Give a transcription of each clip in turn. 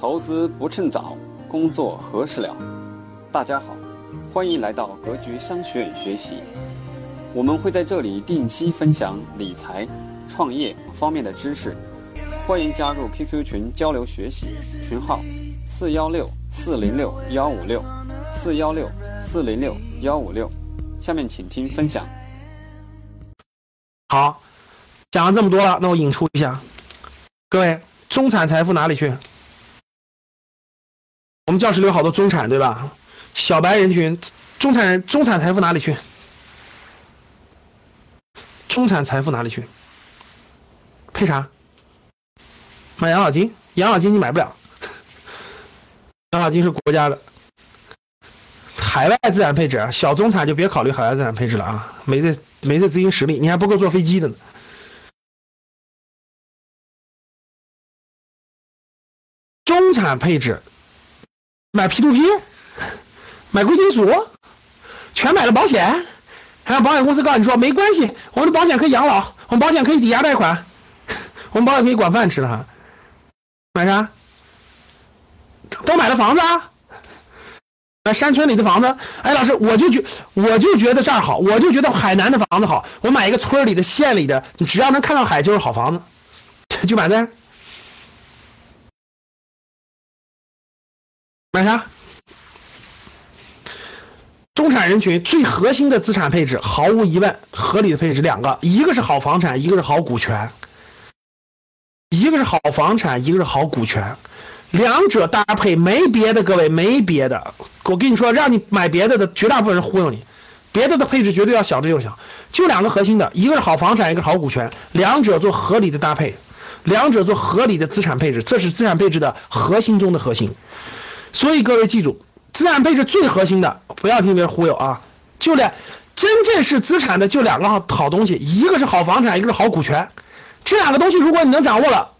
投资不趁早，工作何时了？大家好，欢迎来到格局商学院学习。我们会在这里定期分享理财、创业方面的知识，欢迎加入 QQ 群交流学习，群号四幺六四零六幺五六四幺六四零六幺五六。下面请听分享。好，讲了这么多了，那我引出一下，各位，中产财富哪里去？我们教室里有好多中产，对吧？小白人群，中产，中产财富哪里去？中产财富哪里去？配啥？买养老金？养老金你买不了，养老金是国家的。海外资产配置，小中产就别考虑海外资产配置了啊，没这没这资金实力，你还不够坐飞机的呢。中产配置。买 P to P，买贵金属，全买了保险，还让保险公司告诉你说没关系，我们的保险可以养老，我们保险可以抵押贷款，我们保险可以管饭吃的哈。买啥？都买了房子啊？买山村里的房子？哎，老师，我就觉我就觉得这儿好，我就觉得海南的房子好，我买一个村里的、县里的，你只要能看到海就是好房子，就买这。买啥？中产人群最核心的资产配置，毫无疑问，合理的配置两个，一个是好房产，一个是好股权。一个是好房产，一个是好股权，两者搭配没别的，各位没别的。我跟你说，让你买别的的绝大部分人忽悠你，别的的配置绝对要小之又小，就两个核心的，一个是好房产，一个好股权，两者做合理的搭配，两者做合理的资产配置，这是资产配置的核心中的核心。所以各位记住，资产配置最核心的，不要听别人忽悠啊！就两，真正是资产的就两个好好东西，一个是好房产，一个是好股权。这两个东西如果你能掌握了，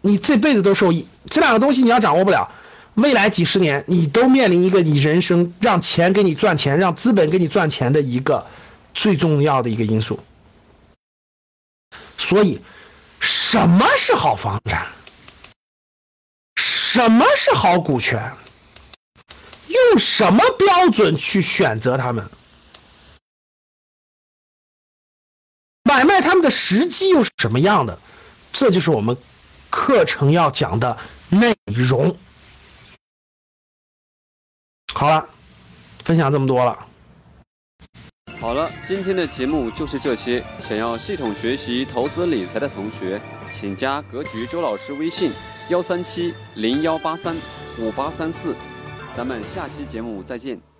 你这辈子都受益。这两个东西你要掌握不了，未来几十年你都面临一个你人生让钱给你赚钱，让资本给你赚钱的一个最重要的一个因素。所以，什么是好房产？什么是好股权？用什么标准去选择他们？买卖他们的时机又是什么样的？这就是我们课程要讲的内容。好了，分享这么多了。好了，今天的节目就是这些。想要系统学习投资理财的同学，请加格局周老师微信。幺三七零幺八三五八三四，咱们下期节目再见。